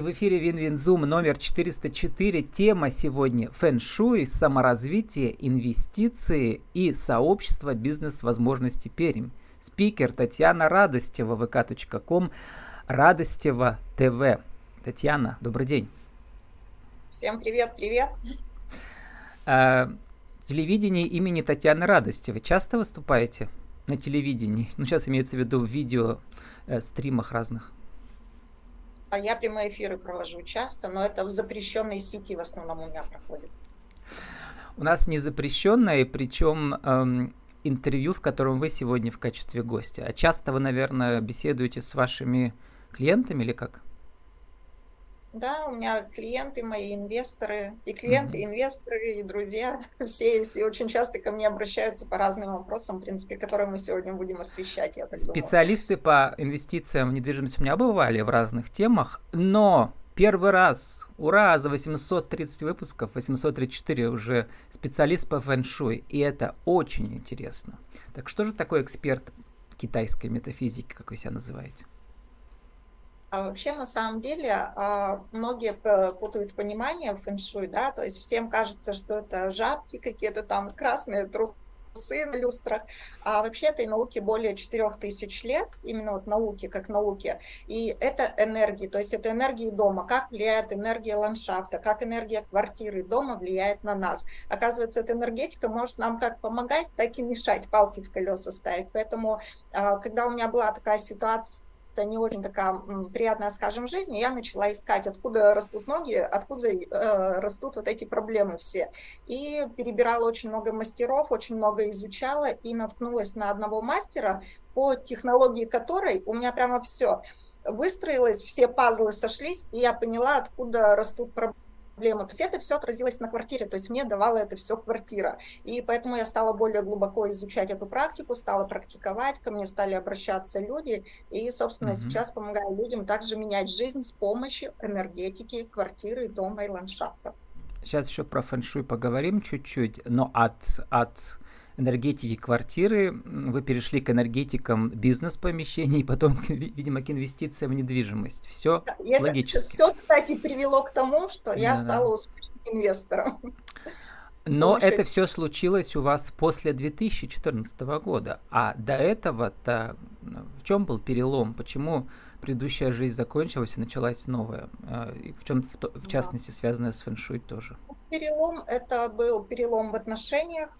В эфире WinWinZoom номер 404. Тема сегодня фэн-шуй, саморазвитие, инвестиции и сообщество бизнес-возможности Пермь. Спикер Татьяна Радостева, vk.com, Радостева ТВ. Татьяна, добрый день. Всем привет, привет. А, телевидение имени Татьяны Радостевой. Часто выступаете на телевидении? Ну, сейчас имеется в виду в видео, э, стримах разных. А я прямые эфиры провожу часто, но это в запрещенной сети в основном у меня проходит. У нас не запрещенное, причем эм, интервью, в котором вы сегодня в качестве гостя. А часто вы, наверное, беседуете с вашими клиентами или как? Да, у меня клиенты, мои инвесторы, и клиенты, mm-hmm. инвесторы, и друзья, все и очень часто ко мне обращаются по разным вопросам, в принципе, которые мы сегодня будем освещать, я так Специалисты думаю. по инвестициям в недвижимость у меня бывали в разных темах, но первый раз, ура, за 830 выпусков, 834 уже специалист по фэн-шуй, и это очень интересно. Так что же такой эксперт китайской метафизики, как вы себя называете? А вообще, на самом деле, а, многие путают понимание фэншуй, да, то есть всем кажется, что это жабки какие-то там, красные трусы на люстрах, а вообще этой науке более 4000 лет, именно вот науки как науки, и это энергии, то есть это энергии дома, как влияет энергия ландшафта, как энергия квартиры дома влияет на нас. Оказывается, эта энергетика может нам как помогать, так и мешать, палки в колеса ставить, поэтому а, когда у меня была такая ситуация, не очень такая приятная, скажем, жизнь, я начала искать, откуда растут ноги, откуда э, растут вот эти проблемы все. И перебирала очень много мастеров, очень много изучала и наткнулась на одного мастера, по технологии которой у меня прямо все выстроилось, все пазлы сошлись, и я поняла, откуда растут проблемы проблему. То есть это все отразилось на квартире, то есть мне давала это все квартира. И поэтому я стала более глубоко изучать эту практику, стала практиковать, ко мне стали обращаться люди, и, собственно, угу. сейчас помогаю людям также менять жизнь с помощью энергетики квартиры, дома и ландшафта. Сейчас еще про фэншуй поговорим чуть-чуть, но от, от энергетики квартиры, вы перешли к энергетикам бизнес-помещений, потом, видимо, к инвестициям в недвижимость. Все это, логически. Все, кстати, привело к тому, что я да, стала успешным инвестором. Но это все случилось у вас после 2014 года. А до этого-то в чем был перелом? Почему предыдущая жизнь закончилась и началась новая? А, в чем, в, в частности, связанная с фэншуй тоже? Перелом – это был перелом в отношениях,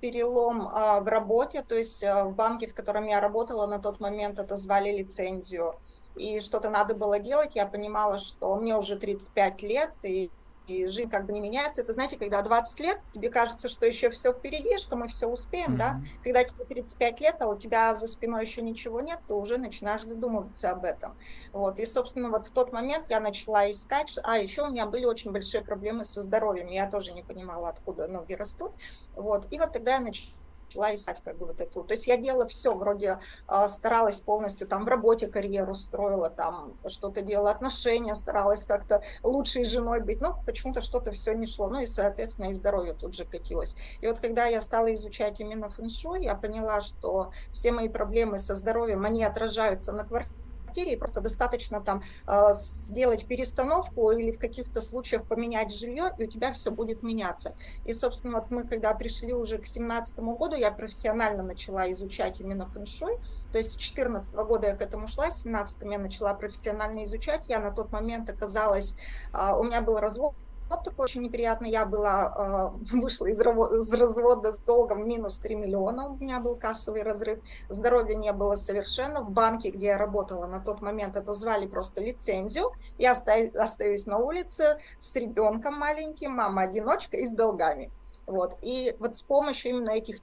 перелом а, в работе, то есть а, в банке, в котором я работала на тот момент, это звали лицензию, и что-то надо было делать, я понимала, что мне уже 35 лет, и и жизнь как бы не меняется. Это, знаете, когда 20 лет, тебе кажется, что еще все впереди, что мы все успеем, mm-hmm. да? Когда тебе 35 лет, а у тебя за спиной еще ничего нет, ты уже начинаешь задумываться об этом. Вот. И, собственно, вот в тот момент я начала искать, а еще у меня были очень большие проблемы со здоровьем, я тоже не понимала, откуда ноги растут. Вот. И вот тогда я начала начала искать как бы вот эту. То есть я делала все, вроде э, старалась полностью там в работе карьеру строила, там что-то делала, отношения старалась как-то лучшей женой быть, но почему-то что-то все не шло. Ну и, соответственно, и здоровье тут же катилось. И вот когда я стала изучать именно фэншуй, я поняла, что все мои проблемы со здоровьем, они отражаются на квартире, квартире, просто достаточно там э, сделать перестановку или в каких-то случаях поменять жилье, и у тебя все будет меняться. И, собственно, вот мы, когда пришли уже к семнадцатому году, я профессионально начала изучать именно фэншуй, то есть с 2014 года я к этому шла, с 17 я начала профессионально изучать. Я на тот момент оказалась, э, у меня был развод вот такой очень неприятный. Я была, э, вышла из, из развода с долгом минус 3 миллиона. У меня был кассовый разрыв. Здоровья не было совершенно. В банке, где я работала на тот момент, это звали просто лицензию. Я остаюсь на улице с ребенком маленьким, мама-одиночка и с долгами. Вот. И вот с помощью именно этих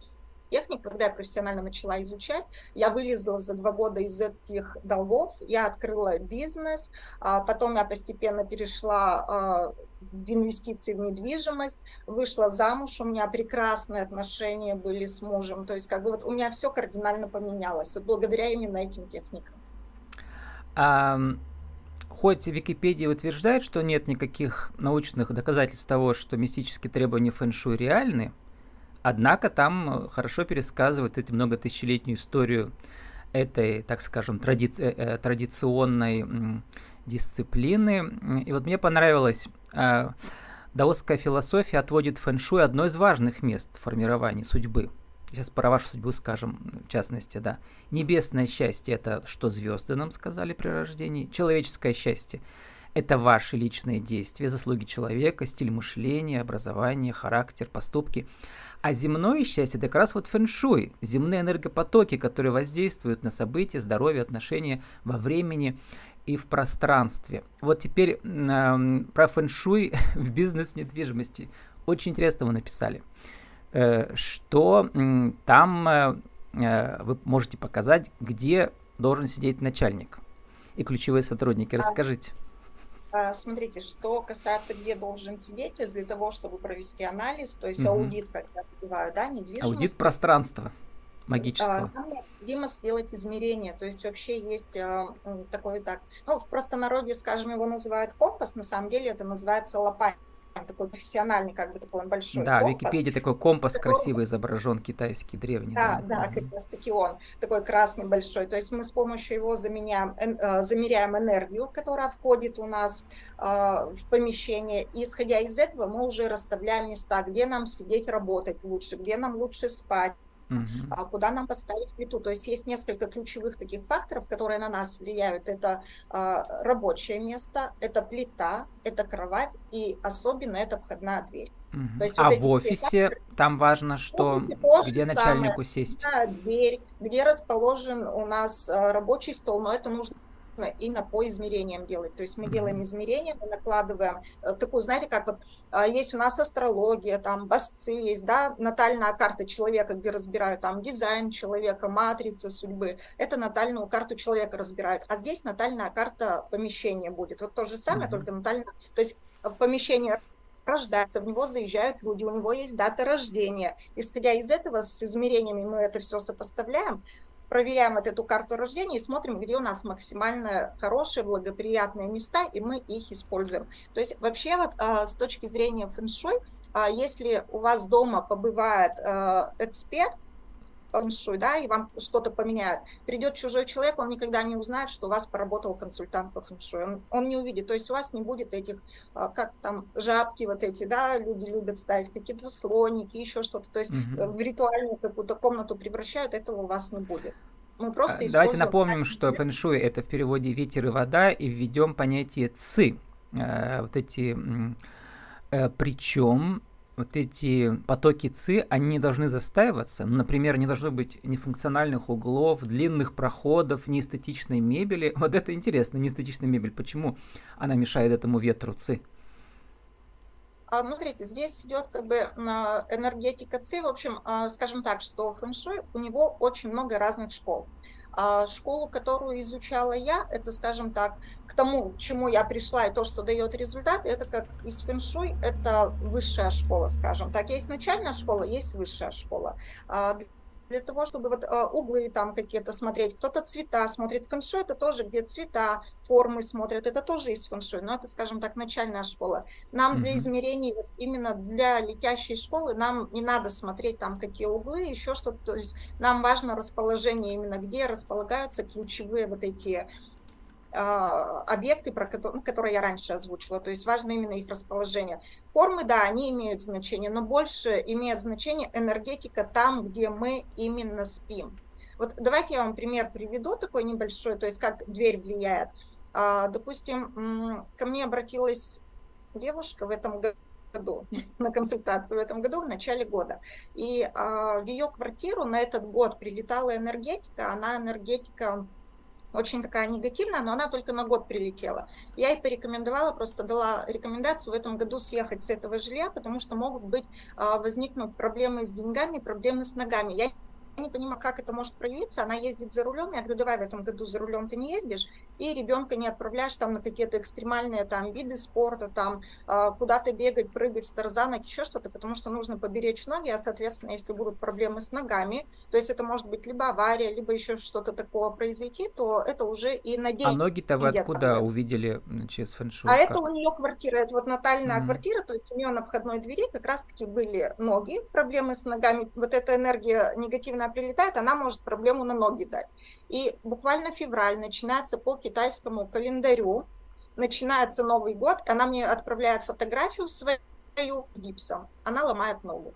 техник, когда я профессионально начала изучать, я вылезла за два года из этих долгов, я открыла бизнес, а потом я постепенно перешла а, инвестиции в недвижимость, вышла замуж, у меня прекрасные отношения были с мужем, то есть как бы вот у меня все кардинально поменялось, вот благодаря именно этим техникам. Um... Хоть Википедия утверждает, что нет никаких научных доказательств того, что мистические требования фэн-шуй реальны, Однако там э, хорошо пересказывают эти многотысячелетнюю историю этой, так скажем, тради... Э, э, традиционной дисциплины. И вот мне понравилось, даосская философия отводит фэншуй одно из важных мест в формировании судьбы. Сейчас про вашу судьбу скажем, в частности, да. Небесное счастье – это что звезды нам сказали при рождении. Человеческое счастье – это ваши личные действия, заслуги человека, стиль мышления, образование, характер, поступки. А земное счастье – это как раз вот фэншуй, земные энергопотоки, которые воздействуют на события, здоровье, отношения во времени и в пространстве. Вот теперь э, про фэншуй в бизнес-недвижимости. Очень интересно вы написали, э, что э, там э, вы можете показать, где должен сидеть начальник и ключевые сотрудники. Расскажите. А, смотрите, что касается, где должен сидеть, то есть для того, чтобы провести анализ, то есть угу. аудит, как я называю, да, недвижимость. Аудит пространства магического. Нам необходимо сделать измерение, то есть вообще есть а, такой так, ну в простонародье, скажем, его называют компас, на самом деле это называется лопать такой профессиональный, как бы такой он большой Да, компас. в Википедии такой компас такой... красивый изображен, китайский, древний. Да, да, да, как раз таки он, такой красный большой. То есть мы с помощью его заменяем, э, замеряем энергию, которая входит у нас э, в помещение, и исходя из этого мы уже расставляем места, где нам сидеть, работать лучше, где нам лучше спать, uh куда нам поставить плиту. То есть есть несколько ключевых таких факторов, которые на нас влияют. Это а, рабочее место, это плита, это кровать и особенно это входная дверь. uh То есть а вот в офисе факторы, там важно, что где начальнику самое, сесть? Да, дверь, где расположен у нас а, рабочий стол, но это нужно именно по измерениям делать. То есть мы делаем измерения, мы накладываем э, такую, знаете, как вот а, есть у нас астрология, там басцы есть, да, натальная карта человека, где разбирают там дизайн человека, матрица судьбы. Это натальную карту человека разбирают. А здесь натальная карта помещения будет. Вот то же самое, mm-hmm. только натальная. То есть э, помещение рождается, в него заезжают люди, у него есть дата рождения. Исходя из этого, с измерениями мы это все сопоставляем, проверяем вот эту карту рождения и смотрим, где у нас максимально хорошие, благоприятные места, и мы их используем. То есть вообще вот а, с точки зрения фэншуй, а, если у вас дома побывает а, эксперт, фэншуй, да, и вам что-то поменяют. Придет чужой человек, он никогда не узнает, что у вас поработал консультант по фэншуй. Он, он не увидит. То есть у вас не будет этих, как там, жабки вот эти, да, люди любят ставить, какие-то слоники, еще что-то. То есть угу. в ритуальную какую-то комнату превращают, этого у вас не будет. Мы просто а, Давайте напомним, что фэншуй это в переводе ветер и вода, и введем понятие ци. Э, вот эти, э, причем вот эти потоки ЦИ, они должны застаиваться. Например, не должно быть нефункциональных углов, длинных проходов, неэстетичной мебели. Вот это интересно, неэстетичная мебель. Почему она мешает этому ветру ЦИ? А, ну, смотрите, здесь идет как бы энергетика ЦИ. В общем, а, скажем так, что фэншуй, у него очень много разных школ. А школу, которую изучала я, это, скажем так, к тому, чему я пришла и то, что дает результат, это как из фэншуй, это высшая школа, скажем так. Есть начальная школа, есть высшая школа для того, чтобы вот а, углы там какие-то смотреть, кто-то цвета смотрит. Фэншуй это тоже, где цвета, формы смотрят, это тоже из фэншуй, но это, скажем так, начальная школа. Нам для измерений, вот именно для летящей школы, нам не надо смотреть там какие углы, еще что-то, то есть нам важно расположение именно, где располагаются ключевые вот эти объекты, про которые, ну, которые я раньше озвучила, то есть важно именно их расположение. Формы, да, они имеют значение, но больше имеет значение энергетика там, где мы именно спим. Вот давайте я вам пример приведу такой небольшой, то есть как дверь влияет. А, допустим, ко мне обратилась девушка в этом году на консультацию в этом году, в начале года. И а, в ее квартиру на этот год прилетала энергетика, она энергетика очень такая негативная, но она только на год прилетела. Я ей порекомендовала, просто дала рекомендацию в этом году съехать с этого жилья, потому что могут быть, а, возникнуть проблемы с деньгами, проблемы с ногами. Я не понимаю, как это может проявиться. Она ездит за рулем. Я говорю, давай в этом году за рулем ты не ездишь, и ребенка не отправляешь там на какие-то экстремальные там виды спорта, там а, куда-то бегать, прыгать с тарзанок, еще что-то, потому что нужно поберечь ноги, а, соответственно, если будут проблемы с ногами, то есть это может быть либо авария, либо еще что-то такого произойти, то это уже и на день. А ноги-то вы откуда увидели через фэншуй? А это у нее квартира, это вот натальная mm-hmm. квартира, то есть у нее на входной двери как раз-таки были ноги, проблемы с ногами, вот эта энергия негативная она прилетает, она может проблему на ноги дать. И буквально февраль начинается по китайскому календарю, начинается Новый год, она мне отправляет фотографию свою с гипсом, она ломает ногу.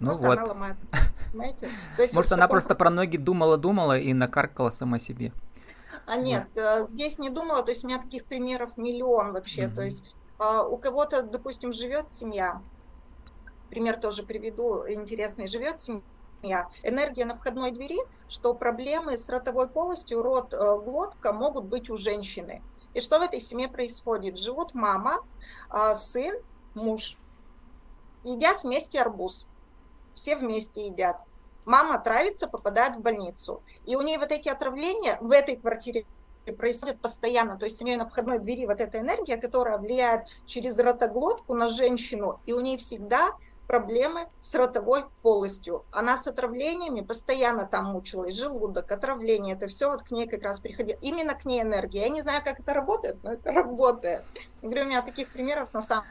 Ну просто вот. она ломает. Понимаете? То есть Может, вот она таком... просто про ноги думала-думала и накаркала сама себе. А нет, да. здесь не думала, то есть у меня таких примеров миллион вообще. Угу. То есть а, у кого-то, допустим, живет семья, пример тоже приведу интересный, живет семья, энергия на входной двери, что проблемы с ротовой полостью, рот, э, глотка могут быть у женщины. И что в этой семье происходит? Живут мама, а, сын, муж, едят вместе арбуз все вместе едят. Мама травится, попадает в больницу. И у нее вот эти отравления в этой квартире происходят постоянно. То есть у нее на входной двери вот эта энергия, которая влияет через ротоглотку на женщину, и у нее всегда проблемы с ротовой полостью. Она с отравлениями постоянно там мучилась, желудок, отравление, это все вот к ней как раз приходило. Именно к ней энергия. Я не знаю, как это работает, но это работает. Я говорю, у меня таких примеров на самом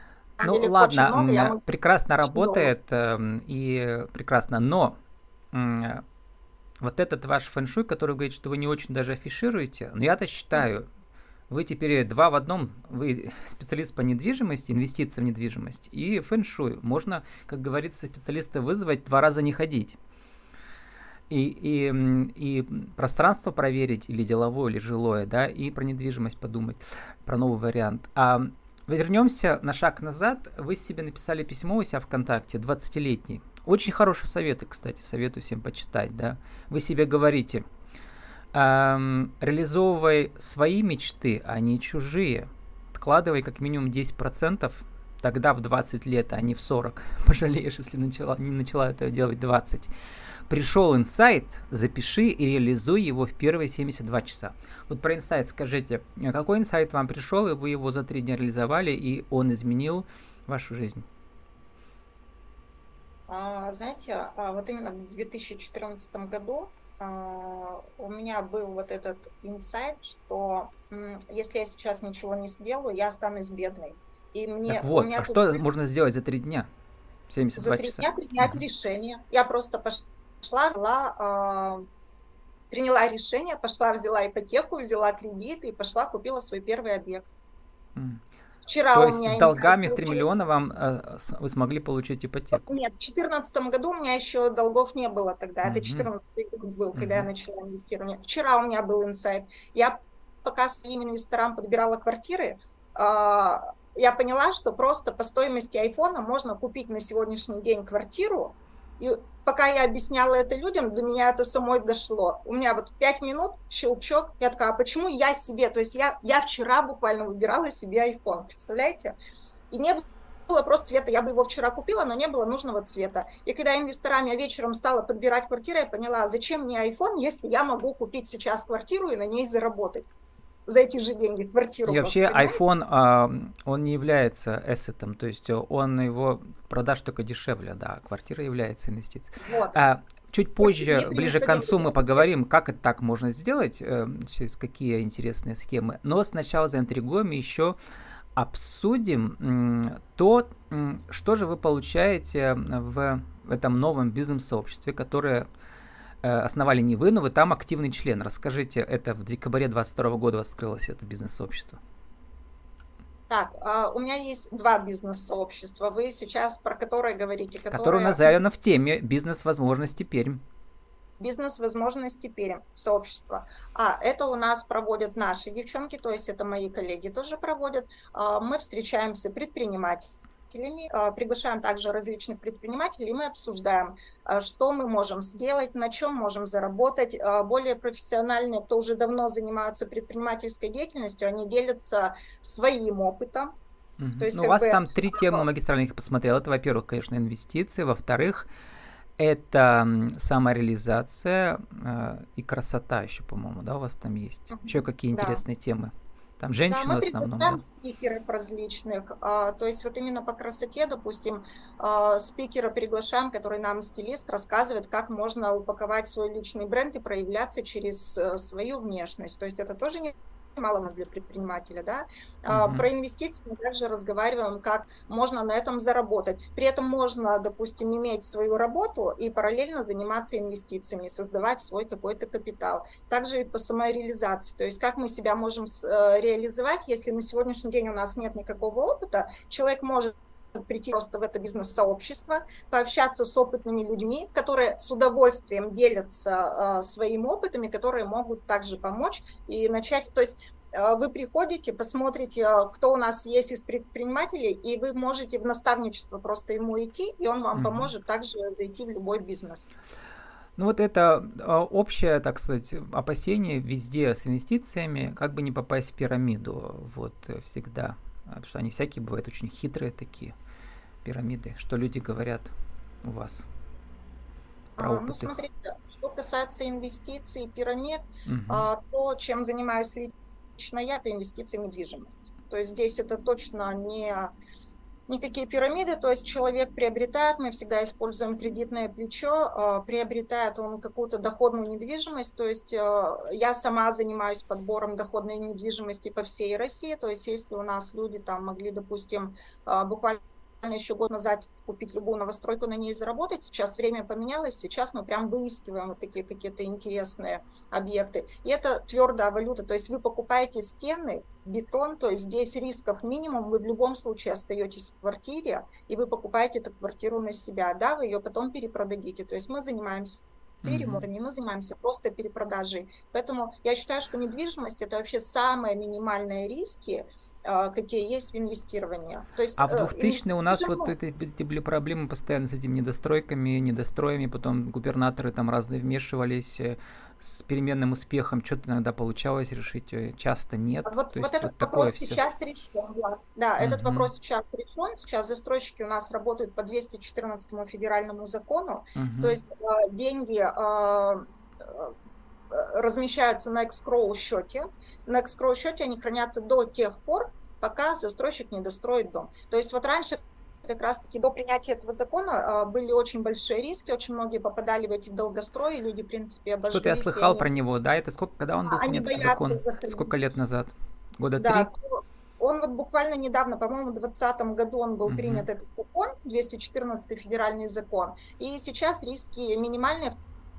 ну ладно, много, я прекрасно работает много. и прекрасно, но вот этот ваш фэншуй, который говорит, что вы не очень даже афишируете, но я-то считаю, вы теперь два в одном, вы специалист по недвижимости, инвестиции в недвижимость и фэншуй. Можно, как говорится, специалиста вызвать, два раза не ходить. И, и, и пространство проверить, или деловое, или жилое, да, и про недвижимость подумать, про новый вариант. А Вернемся на шаг назад. Вы себе написали письмо у себя ВКонтакте, 20-летний. Очень хорошие советы, кстати, советую всем почитать, да. Вы себе говорите, эм, реализовывай свои мечты, а не чужие. Откладывай как минимум 10%, тогда в 20 лет, а не в 40. Пожалеешь, если начала, не начала это делать 20. Пришел инсайт, запиши и реализуй его в первые 72 часа. Вот про инсайт скажите, какой инсайт вам пришел, и вы его за три дня реализовали, и он изменил вашу жизнь? А, знаете, а, вот именно в 2014 году у меня был вот этот инсайт, что если я сейчас ничего не сделаю, я останусь бедной. И мне, так вот, а что можно сделать за три дня? 72 за три дня принять решение. Я просто пошла взяла, э, приняла решение, пошла, взяла ипотеку, взяла кредит и пошла, купила свой первый объект. Вчера То есть с долгами в 3 миллиона вам э, вы смогли получить ипотеку? Нет, в 2014 году у меня еще долгов не было тогда. Это 2014 год был, когда я начала инвестирование. Вчера у меня был инсайт. Я пока своим инвесторам подбирала квартиры, э, я поняла, что просто по стоимости айфона можно купить на сегодняшний день квартиру и пока я объясняла это людям, до меня это самой дошло. У меня вот пять минут, щелчок, я такая, а почему я себе? То есть я, я вчера буквально выбирала себе iPhone, представляете? И не было просто цвета, я бы его вчера купила, но не было нужного цвета. И когда инвесторами я вечером стала подбирать квартиру, я поняла, зачем мне iPhone, если я могу купить сейчас квартиру и на ней заработать за эти же деньги квартиру. И вообще iPhone, а, он не является эссетом, то есть он его продаж только дешевле, да, квартира является инвестицией. Вот. А, чуть позже, ближе к концу мы поговорим, как это так можно сделать, э, через какие интересные схемы. Но сначала заинтригуем еще обсудим то, что же вы получаете в этом новом бизнес-сообществе, которое Э, основали не вы, но вы там активный член. Расскажите, это в декабре 2022 года открылось это бизнес-сообщество. Так, а, у меня есть два бизнес-сообщества. Вы сейчас про которое говорите? У нас заявлено в теме «Бизнес-возможности Пермь». Бизнес-возможности Пермь, сообщество. А это у нас проводят наши девчонки, то есть это мои коллеги тоже проводят. А, мы встречаемся предприниматели предпринимателями, а, приглашаем также различных предпринимателей, и мы обсуждаем, а, что мы можем сделать, на чем можем заработать. А, более профессиональные, кто уже давно занимаются предпринимательской деятельностью, они делятся своим опытом. Угу. То есть, ну, у вас бы... там три темы магистральных посмотрел. Это, во-первых, конечно, инвестиции, во-вторых, это самореализация э, и красота еще, по-моему, да, у вас там есть. Угу. Еще какие да. интересные темы? Там женщины да, мы в основном. Да? спикеров различных. А, то есть вот именно по красоте, допустим, а, спикера приглашаем, который нам стилист рассказывает, как можно упаковать свой личный бренд и проявляться через а, свою внешность. То есть это тоже не малого для предпринимателя, да. Uh-huh. Про инвестиции мы также разговариваем, как можно на этом заработать. При этом можно, допустим, иметь свою работу и параллельно заниматься инвестициями, создавать свой какой-то капитал. Также и по самореализации, то есть как мы себя можем э, реализовать, если на сегодняшний день у нас нет никакого опыта, человек может прийти просто в это бизнес-сообщество, пообщаться с опытными людьми, которые с удовольствием делятся э, своим опытами, которые могут также помочь и начать, то есть э, вы приходите, посмотрите, кто у нас есть из предпринимателей, и вы можете в наставничество просто ему идти, и он вам mm-hmm. поможет также зайти в любой бизнес. Ну вот это а, общее, так сказать, опасение везде с инвестициями, как бы не попасть в пирамиду, вот э, всегда. Потому что они всякие бывают очень хитрые такие пирамиды. Что люди говорят у вас? Про а, ну, смотрите, что касается инвестиций, пирамид, угу. а, то, чем занимаюсь лично я, это инвестиции в недвижимость. То есть здесь это точно не никакие пирамиды, то есть человек приобретает, мы всегда используем кредитное плечо, а, приобретает он какую-то доходную недвижимость, то есть а, я сама занимаюсь подбором доходной недвижимости по всей России, то есть если у нас люди там могли, допустим, а, буквально еще год назад купить любую новостройку, на ней заработать. Сейчас время поменялось, сейчас мы прям выискиваем вот такие какие-то интересные объекты. И это твердая валюта, то есть вы покупаете стены, бетон, то есть здесь рисков минимум, вы в любом случае остаетесь в квартире, и вы покупаете эту квартиру на себя, да, вы ее потом перепродадите. То есть мы занимаемся ремонтами, мы занимаемся просто перепродажей. Поэтому я считаю, что недвижимость это вообще самые минимальные риски, какие есть в инвестировании. То есть, а в 2000 э, у нас вот это, эти были проблемы постоянно с этими недостройками, недостроями, потом губернаторы там разные вмешивались э, с переменным успехом, что-то иногда получалось решить, э, часто нет. Вот, То вот этот вот вопрос сейчас все. решен, Влад. Да, uh-huh. этот вопрос сейчас решен. Сейчас застройщики у нас работают по 214 федеральному закону. Uh-huh. То есть деньги размещаются на экскроу счете. На экскроу счете они хранятся до тех пор, пока застройщик не достроит дом. То есть вот раньше как раз-таки до принятия этого закона а, были очень большие риски, очень многие попадали в эти долгострои, люди, в принципе, обожглись. Что-то я слыхал они... про него, да? Это сколько, когда он был они принят закон? Заходить. Сколько лет назад? Года да, три? Он вот буквально недавно, по-моему, в 2020 году он был угу. принят этот закон, 214 федеральный закон, и сейчас риски минимальные,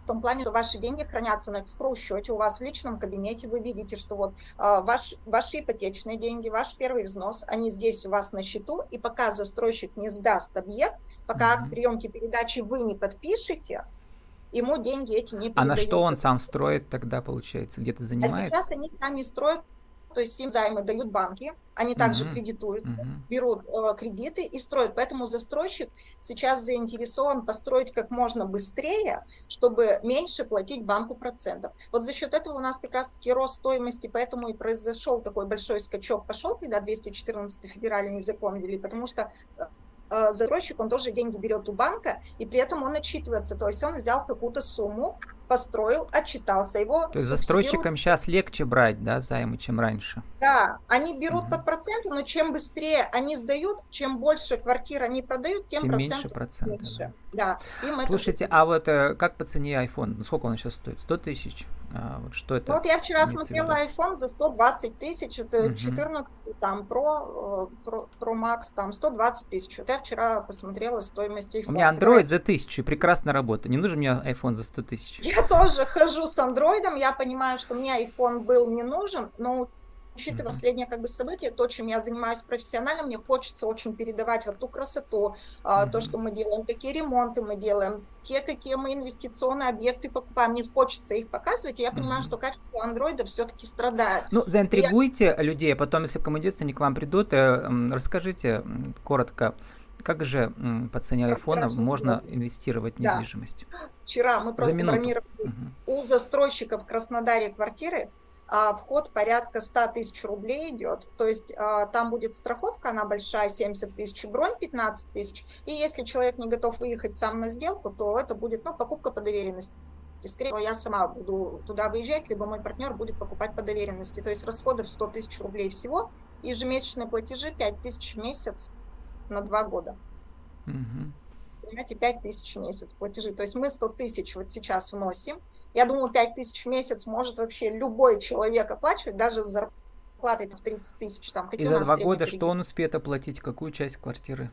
в том плане, что ваши деньги хранятся на экскроу счете у вас в личном кабинете, вы видите, что вот э, ваш, ваши ипотечные деньги, ваш первый взнос, они здесь у вас на счету, и пока застройщик не сдаст объект, пока акт приемки передачи вы не подпишете, ему деньги эти не передаются. А на что он сам строит тогда, получается, где-то занимает? А сейчас они сами строят то есть им займы дают банки, они также uh-huh. кредитуют, uh-huh. берут э, кредиты и строят. Поэтому застройщик сейчас заинтересован построить как можно быстрее, чтобы меньше платить банку процентов. Вот за счет этого у нас как раз-таки рост стоимости, поэтому и произошел такой большой скачок пошел, когда 214 федеральный закон ввели, потому что э, э, застройщик, он тоже деньги берет у банка, и при этом он отчитывается, то есть он взял какую-то сумму, построил, отчитался. Его То есть застройщикам сейчас легче брать, да, займы, чем раньше? Да, они берут угу. под проценты, но чем быстрее они сдают, чем больше квартир они продают, тем, тем меньше процентов. Меньше. Да. да. Слушайте, это... а вот э, как по цене iPhone? Сколько он сейчас стоит? 100 тысяч? А, вот что это? Ну, вот я вчера смотрела iPhone за 120 тысяч, это угу. 14 там Pro, э, Pro, Pro Max, там 120 тысяч. Вот я вчера посмотрела стоимость iPhone. У меня Android за тысячу, прекрасно работает. Не нужен мне iPhone за 100 тысяч. Я тоже хожу с Android, я понимаю, что мне iPhone был не нужен, но учитывая последнее как бы событие, то, чем я занимаюсь профессионально, мне хочется очень передавать вот ту красоту, mm-hmm. то, что мы делаем, какие ремонты мы делаем, те, какие мы инвестиционные объекты покупаем, мне хочется их показывать, и я понимаю, mm-hmm. что качество андроида все-таки страдает. Ну, заинтригуйте я... людей, а потом, если кому они к вам придут, э, расскажите коротко, как же по цене айфона можно сделать. инвестировать в недвижимость? Да. Вчера мы просто бронировали угу. у застройщиков в Краснодаре квартиры, а вход порядка 100 тысяч рублей идет. То есть а, там будет страховка, она большая, 70 тысяч, бронь 15 тысяч. И если человек не готов выехать сам на сделку, то это будет ну, покупка по доверенности. Скорее всего, я сама буду туда выезжать, либо мой партнер будет покупать по доверенности. То есть расходы в 100 тысяч рублей всего, ежемесячные платежи 5 тысяч в месяц на 2 года. Угу. Понимаете, 5 тысяч в месяц платежи. То есть мы 100 тысяч вот сейчас вносим, я думаю, 5 тысяч в месяц может вообще любой человек оплачивать, даже с зарплатой в 30 тысяч. Там, И за два года что он успеет оплатить? Какую часть квартиры?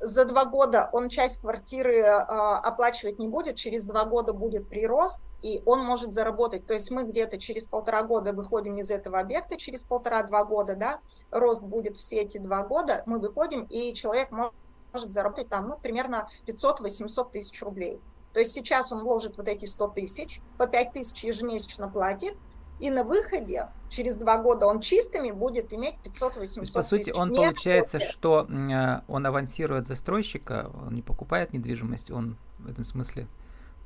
за два года он часть квартиры э, оплачивать не будет, через два года будет прирост, и он может заработать. То есть мы где-то через полтора года выходим из этого объекта, через полтора-два года, да, рост будет все эти два года, мы выходим, и человек может, может заработать там, ну, примерно 500-800 тысяч рублей. То есть сейчас он вложит вот эти 100 тысяч, по 5 тысяч ежемесячно платит, и на выходе через два года он чистыми будет иметь 500-800 тысяч. По сути, он не получается, что э, он авансирует застройщика, он не покупает недвижимость, он в этом смысле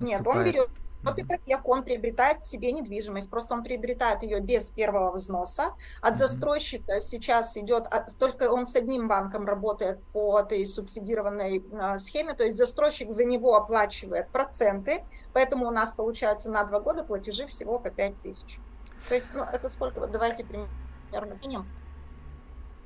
Нет, он берет вот ипотеку, он приобретает себе недвижимость, просто он приобретает ее без первого взноса. От застройщика сейчас идет, только он с одним банком работает по этой субсидированной а, схеме, то есть застройщик за него оплачивает проценты, поэтому у нас получается на два года платежи всего по 5 тысяч. То есть, ну, это сколько? Вот давайте примерно кинем.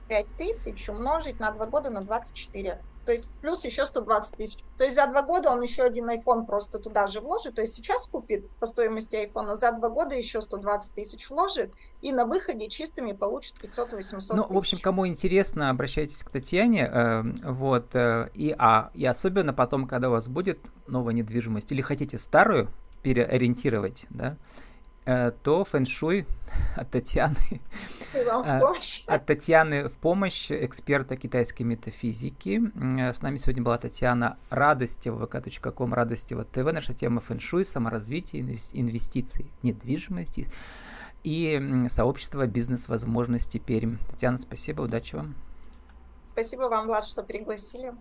5 тысяч умножить на 2 года на 24. То есть плюс еще 120 тысяч. То есть за 2 года он еще один iPhone просто туда же вложит. То есть сейчас купит по стоимости iPhone, за 2 года еще 120 тысяч вложит. И на выходе чистыми получит 500-800 тысяч. Ну, в общем, кому интересно, обращайтесь к Татьяне. Э, вот. Э, и, а, и особенно потом, когда у вас будет новая недвижимость или хотите старую переориентировать, да, Э, то фэншуй от Татьяны. Э, от Татьяны в помощь, эксперта китайской метафизики. Э, с нами сегодня была Татьяна Радостева, vk.com, Радостева ТВ. Наша тема фэншуй, саморазвитие, инвестиции, недвижимости и сообщество бизнес-возможности Пермь. Татьяна, спасибо, удачи вам. Спасибо вам, Влад, что пригласили.